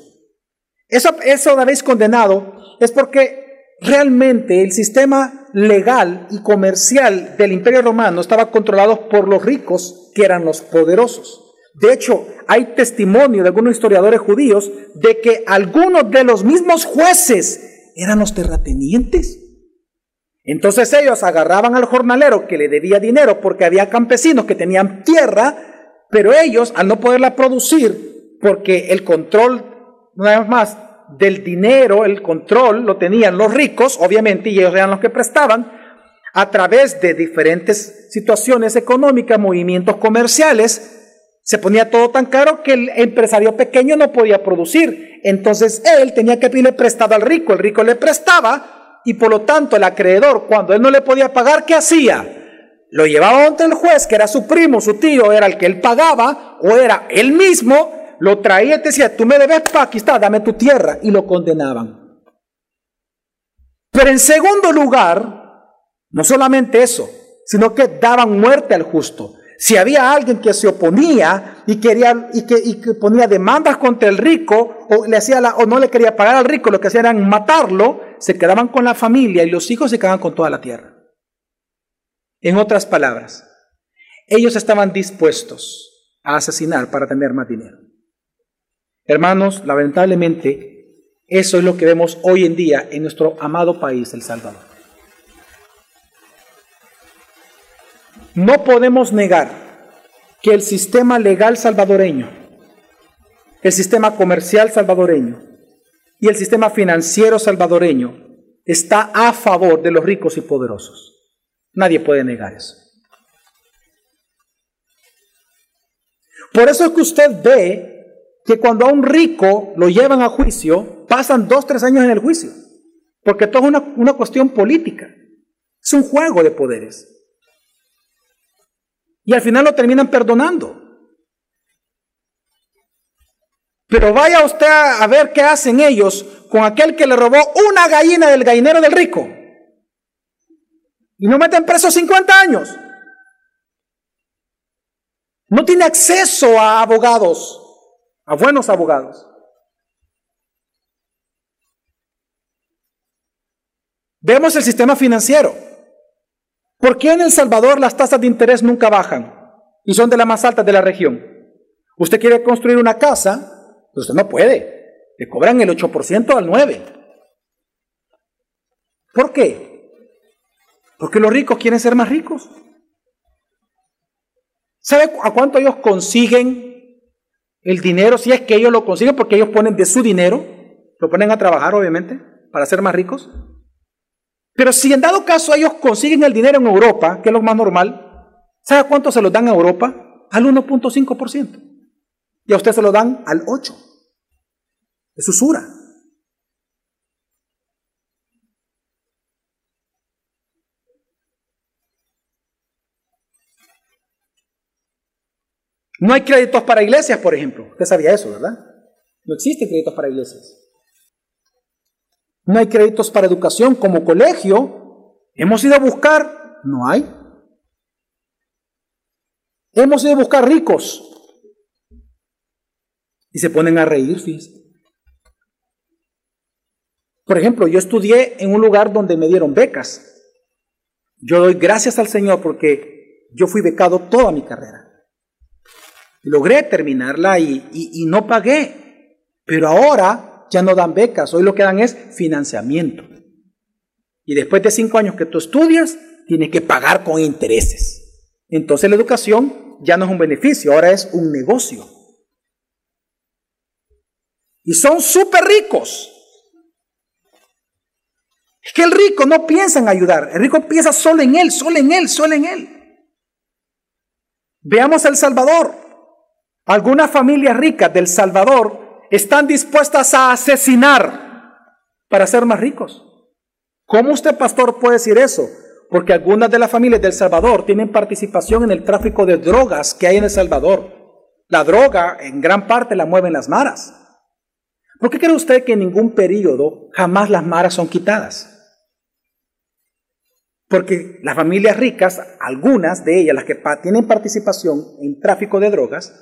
Eso, eso de habéis condenado es porque realmente el sistema legal y comercial del imperio romano estaba controlado por los ricos, que eran los poderosos. De hecho, hay testimonio de algunos historiadores judíos de que algunos de los mismos jueces eran los terratenientes. Entonces ellos agarraban al jornalero que le debía dinero porque había campesinos que tenían tierra, pero ellos al no poderla producir, porque el control, una vez más, del dinero, el control lo tenían los ricos, obviamente, y ellos eran los que prestaban, a través de diferentes situaciones económicas, movimientos comerciales, se ponía todo tan caro que el empresario pequeño no podía producir. Entonces él tenía que pedirle prestado al rico, el rico le prestaba y por lo tanto el acreedor, cuando él no le podía pagar, ¿qué hacía? Lo llevaba ante el juez, que era su primo, su tío, era el que él pagaba, o era él mismo, lo traía y te decía, tú me debes pa, aquí está, dame tu tierra, y lo condenaban. Pero en segundo lugar, no solamente eso, sino que daban muerte al justo. Si había alguien que se oponía y quería y que, ponía demandas contra el rico o le hacía o no le quería pagar al rico, lo que hacían era matarlo, se quedaban con la familia y los hijos se quedaban con toda la tierra. En otras palabras, ellos estaban dispuestos a asesinar para tener más dinero. Hermanos, lamentablemente, eso es lo que vemos hoy en día en nuestro amado país, El Salvador. No podemos negar que el sistema legal salvadoreño, el sistema comercial salvadoreño y el sistema financiero salvadoreño está a favor de los ricos y poderosos. Nadie puede negar eso. Por eso es que usted ve que cuando a un rico lo llevan a juicio, pasan dos, tres años en el juicio, porque todo es una, una cuestión política. Es un juego de poderes. Y al final lo terminan perdonando. Pero vaya usted a, ver qué hacen ellos con aquel que le robó una gallina del gallinero del rico. Y no meten preso 50 años. No tiene acceso a abogados, a buenos abogados. Vemos el sistema financiero. ¿Por qué en El Salvador las tasas de interés nunca bajan y son de las más altas de la región? Usted quiere construir una casa, pues usted no puede. Le cobran el 8% al 9%. ¿Por qué? Porque los ricos quieren ser más ricos. ¿Sabe a cuánto ellos consiguen El dinero, si es que ellos lo consiguen, porque ellos ponen de su dinero, lo ponen a trabajar, obviamente, para ser más ricos. Pero si en dado caso ellos consiguen el dinero en Europa, que es lo más normal, ¿sabe cuánto se lo dan a Europa? Al 1.5%. Y a usted se lo dan al 8%. Es usura. No hay créditos para iglesias, por ejemplo. Usted sabía eso, ¿verdad? No existen créditos para iglesias. No hay créditos para educación como colegio. Hemos ido a buscar, no hay. Hemos ido a buscar ricos. Y se ponen a reír, fíjense. Por ejemplo, yo estudié en un lugar donde me dieron becas. Yo doy gracias al Señor porque yo fui becado toda mi carrera. Logré terminarla y, y no pagué. Pero ahora ya no dan becas, hoy lo que dan es financiamiento. Y después de cinco años que tú estudias, tienes que pagar con intereses. Entonces la educación ya no es un beneficio, ahora es un negocio. Y son súper ricos. Es que el rico no piensa en ayudar, el rico piensa solo en él, solo en él, solo en él. Veamos El Salvador. Algunas familias ricas del Salvador están dispuestas a asesinar para ser más ricos. ¿Cómo usted, pastor, puede decir eso? Porque algunas de las familias del Salvador tienen participación en el tráfico de drogas que hay en El Salvador. La droga en gran parte la mueven las maras. ¿Por qué cree usted que en ningún periodo jamás las maras son quitadas? Porque las familias ricas, algunas de ellas, las que tienen participación en tráfico de drogas,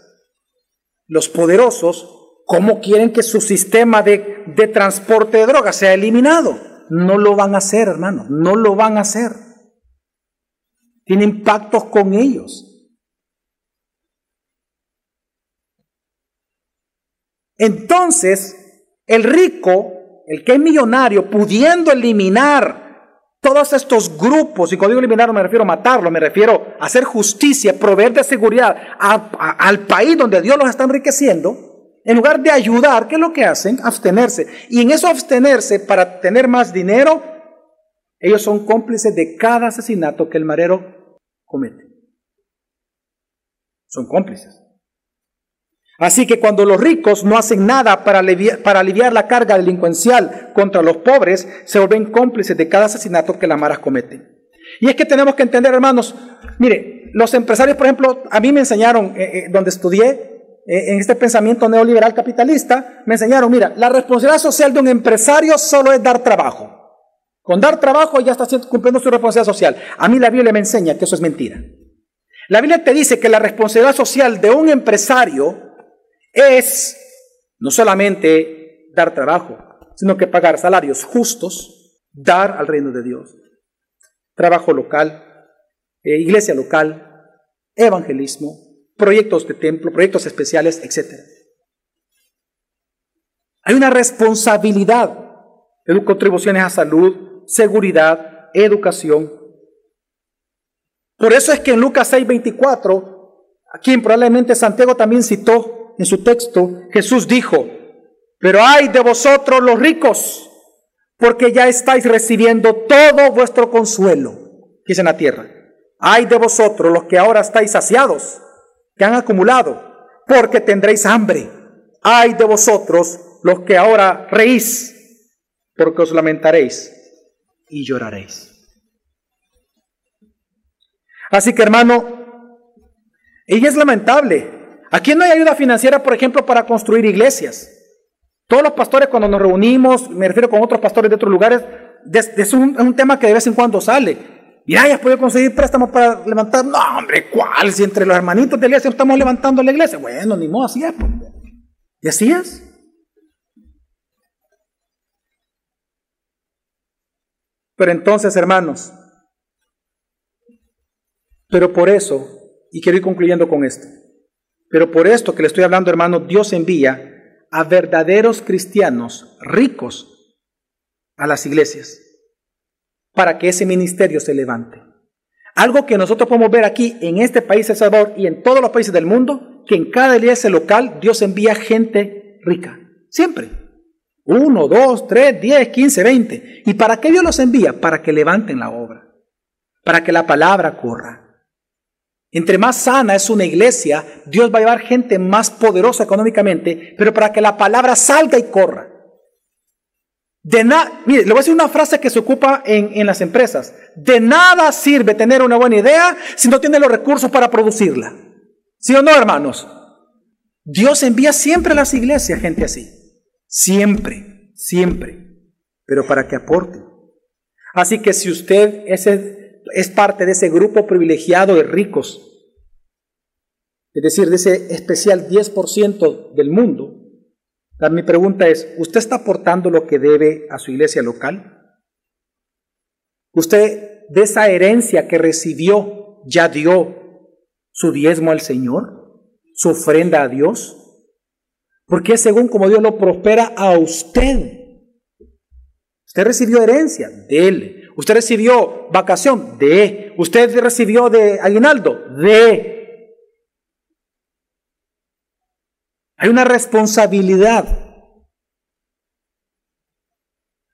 los poderosos ¿Cómo quieren que su sistema de, de transporte de drogas sea eliminado? No lo van a hacer, hermanos, no lo van a hacer. Tienen pactos con ellos. Entonces, el rico, el que es millonario, pudiendo eliminar todos estos grupos, y cuando digo eliminar no me refiero a matarlo, me refiero a hacer justicia, proveer de seguridad al país donde Dios los está enriqueciendo, en lugar de ayudar, ¿qué es lo que hacen? Abstenerse. Y en eso abstenerse para tener más dinero, ellos son cómplices de cada asesinato que el marero comete. Son cómplices. Así que cuando los ricos no hacen nada para aliviar, para aliviar la carga delincuencial contra los pobres, se vuelven cómplices de cada asesinato que las maras cometen. Y es que tenemos que entender, hermanos, mire, los empresarios, por ejemplo, a mí me enseñaron, eh, eh, donde estudié, en este pensamiento neoliberal capitalista, me enseñaron, mira, la responsabilidad social de un empresario solo es dar trabajo. Con dar trabajo ya está cumpliendo su responsabilidad social. A mí la Biblia me enseña que eso es mentira. La Biblia te dice que la responsabilidad social de un empresario es no solamente dar trabajo, sino que pagar salarios justos, dar al reino de Dios, trabajo local, eh, iglesia local, evangelismo, proyectos de templo, proyectos especiales, etc. Hay una responsabilidad de contribuciones a salud, seguridad, educación. Por eso es que en Lucas 6:24, a quien probablemente Santiago también citó en su texto, Jesús dijo, pero hay de vosotros los ricos, porque ya estáis recibiendo todo vuestro consuelo, que es en la tierra. Hay de vosotros los que ahora estáis saciados que han acumulado, porque tendréis hambre. Ay de vosotros los que ahora reís, porque os lamentaréis y lloraréis. Así que hermano, ella es lamentable. Aquí no hay ayuda financiera, por ejemplo, para construir iglesias. Todos los pastores cuando nos reunimos, me refiero con otros pastores de otros lugares, es un tema que de vez en cuando sale. Mira, ya podido conseguir préstamos para levantar. No, hombre, ¿cuál? Si entre los hermanitos de la iglesia estamos levantando la iglesia. Bueno, ni modo, así es. Pues. Y así es. Pero entonces, hermanos, pero por eso, y quiero ir concluyendo con esto, pero por esto que le estoy hablando, hermano, Dios envía a verdaderos cristianos ricos a las iglesias para que ese ministerio se levante. Algo que nosotros podemos ver aquí en este país, El Salvador, y en todos los países del mundo, que en cada iglesia local Dios envía gente rica. Siempre. Uno, dos, tres, diez, quince, veinte. ¿Y para qué Dios los envía? Para que levanten la obra. Para que la palabra corra. Entre más sana es una iglesia, Dios va a llevar gente más poderosa económicamente, pero para que la palabra salga y corra. De nada, mire, le voy a decir una frase que se ocupa en, en las empresas. De nada sirve tener una buena idea si no tiene los recursos para producirla. ¿Sí o no, hermanos? Dios envía siempre a las iglesias gente así. Siempre, siempre. Pero para que aporte. Así que si usted es es parte de ese grupo privilegiado de ricos, es decir, de ese especial 10% del mundo, mi pregunta es, ¿usted está aportando lo que debe a su iglesia local? ¿Usted de esa herencia que recibió ya dio su diezmo al Señor? ¿Su ofrenda a Dios? Porque según como Dios lo prospera a usted. Usted recibió herencia de Él. Usted recibió vacación de. Usted recibió de aguinaldo de. Hay una responsabilidad.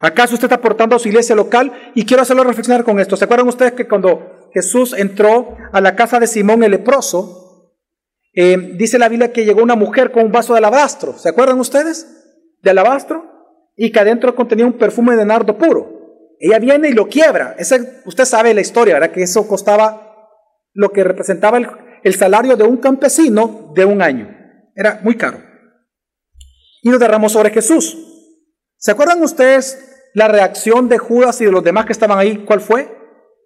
¿Acaso usted está aportando a su iglesia local? Y quiero hacerlo reflexionar con esto. ¿Se acuerdan ustedes que cuando Jesús entró a la casa de Simón el leproso, eh, dice la Biblia que llegó una mujer con un vaso de alabastro? ¿Se acuerdan ustedes? De alabastro. Y que adentro contenía un perfume de nardo puro. Ella viene y lo quiebra. usted sabe la historia, ¿verdad? Que eso costaba lo que representaba el, salario de un campesino de un año. Era muy caro. Y lo derramó sobre Jesús. ¿Se acuerdan ustedes la reacción de Judas y de los demás que estaban ahí? ¿Cuál fue?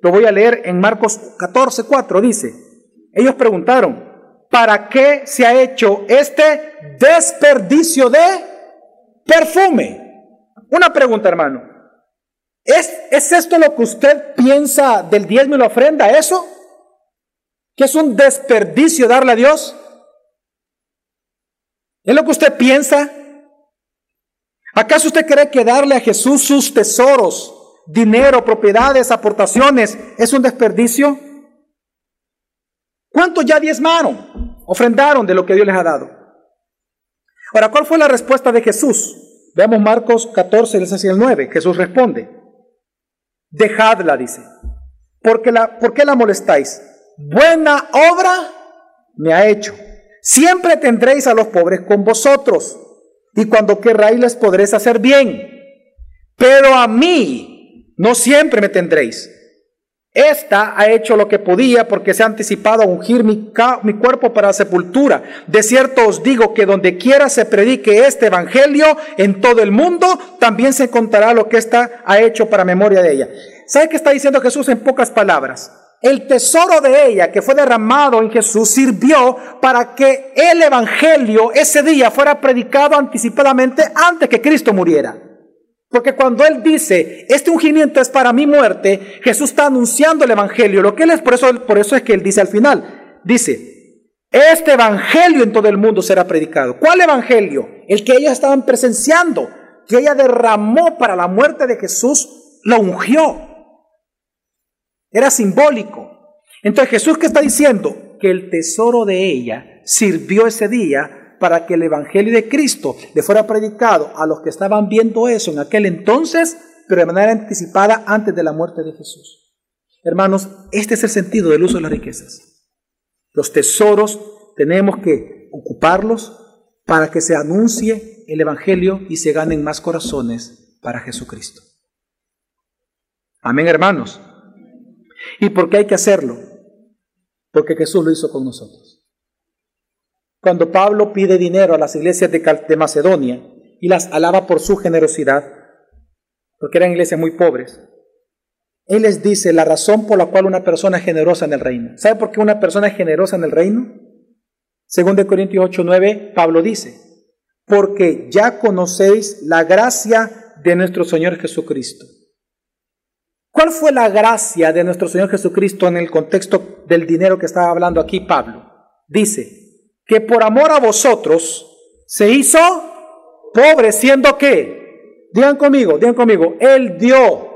Lo voy a leer en Marcos 14, 4. Dice, ellos preguntaron, ¿para qué se ha hecho este desperdicio de perfume? Una pregunta, hermano. ¿Es, ¿Es esto lo que usted piensa del diezmo y la ofrenda? ¿Eso? ¿Que es un desperdicio darle a Dios? ¿Es lo que usted piensa? ¿Acaso usted cree que darle a Jesús sus tesoros, dinero, propiedades, aportaciones, es un desperdicio? ¿Cuántos ya diezmaron, ofrendaron de lo que Dios les ha dado? Ahora, ¿cuál fue la respuesta de Jesús? Veamos Marcos 14, el 9. Jesús responde. Dejadla, dice. Porque la, ¿Por qué la molestáis? Buena obra me ha hecho. Siempre tendréis a los pobres con vosotros, y cuando querráis les podréis hacer bien. Pero a mí no siempre me tendréis. Esta ha hecho lo que podía porque se ha anticipado a ungir mi, mi, cuerpo para sepultura. De cierto os digo que donde quiera se predique este evangelio en todo el mundo, también se contará lo que ésta ha hecho para memoria de ella. ¿Sabe qué está diciendo Jesús en pocas palabras? El tesoro de ella que fue derramado en Jesús sirvió para que el evangelio ese día fuera predicado anticipadamente antes que Cristo muriera. Porque cuando Él dice, este ungimiento es para mi muerte, Jesús está anunciando el Evangelio. Lo que Él es, por eso, por eso es que Él dice al final, dice, este Evangelio en todo el mundo será predicado. ¿Cuál Evangelio? El que ellos estaban presenciando, que ella derramó para la muerte de Jesús, lo ungió. Era simbólico. Entonces Jesús que está diciendo que el tesoro de ella sirvió ese día para que el Evangelio de Cristo le fuera predicado a los que estaban viendo eso en aquel entonces, pero de manera anticipada antes de la muerte de Jesús. Hermanos, este es el sentido del uso de las riquezas. Los tesoros tenemos que ocuparlos para que se anuncie el Evangelio y se ganen más corazones para Jesucristo. Amén, hermanos. ¿Y por qué hay que hacerlo? Porque Jesús lo hizo con nosotros. Cuando Pablo pide dinero a las iglesias de, Macedonia y las alaba por su generosidad, porque eran iglesias muy pobres, él les dice la razón por la cual una persona es generosa en el reino. ¿Sabe por qué una persona es generosa en el reino? Según de Corintios 8, 9, Pablo dice, porque ya conocéis la gracia de nuestro Señor Jesucristo. ¿Cuál fue la gracia de nuestro Señor Jesucristo en el contexto del dinero que estaba hablando aquí Pablo? Dice, que por amor a vosotros se hizo pobre, siendo que, digan conmigo, digan conmigo, Él dio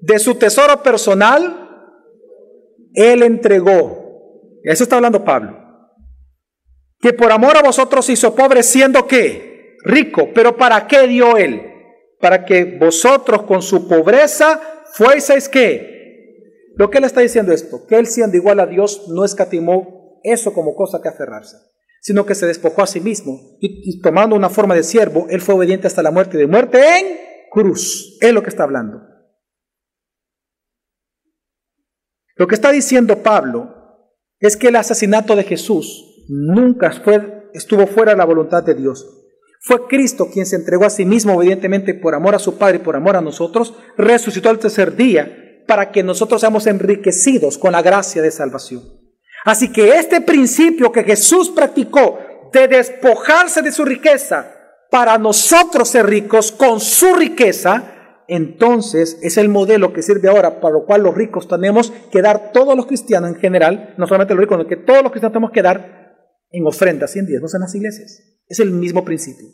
de su tesoro personal, Él entregó. Eso está hablando Pablo. que por amor a vosotros hizo pobre siendo que rico, pero ¿para qué dio él? Para que vosotros con su pobreza fueseis que. Lo que él está diciendo esto, que él siendo igual a Dios no escatimó eso como cosa que aferrarse, sino que se despojó a sí mismo y, tomando una forma de siervo, él fue obediente hasta la muerte de muerte en cruz. Es lo que está hablando. Lo que está diciendo Pablo es que el asesinato de Jesús nunca estuvo fuera de la voluntad de Dios. Fue Cristo quien se entregó a sí mismo obedientemente por amor a su Padre y por amor a nosotros, resucitó al tercer día para que nosotros seamos enriquecidos con la gracia de salvación. Así que este principio que Jesús practicó de despojarse de su riqueza para nosotros ser ricos con su riqueza, entonces es el modelo que sirve ahora para lo cual los ricos tenemos que dar, todos los cristianos en general, no solamente los ricos, sino que todos los cristianos tenemos que dar en ofrendas y en diezmos en las iglesias. Es el mismo principio.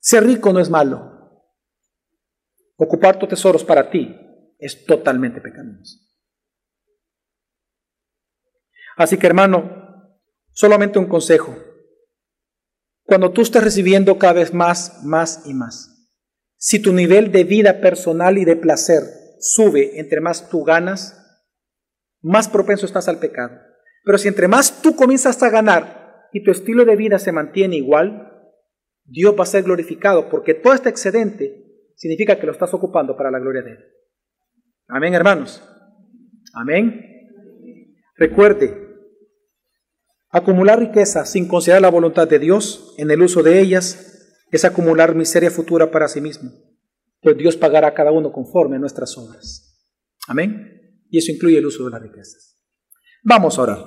Ser rico no es malo. Ocupar tus tesoros para ti es totalmente pecaminoso. Así que hermano, solamente un consejo. Cuando tú estés recibiendo cada vez más, más y más, si tu nivel de vida personal y de placer sube entre más tú ganas, más propenso estás al pecado. Pero si entre más tú comienzas a ganar y tu estilo de vida se mantiene igual, Dios va a ser glorificado porque todo este excedente significa que lo estás ocupando para la gloria de Él. Amén, hermanos. Amén. Recuerde, acumular riqueza sin considerar la voluntad de Dios en el uso de ellas es acumular miseria futura para sí mismo, pues Dios pagará a cada uno conforme a nuestras obras. Amén y eso incluye el uso de las riquezas. Vamos a orar.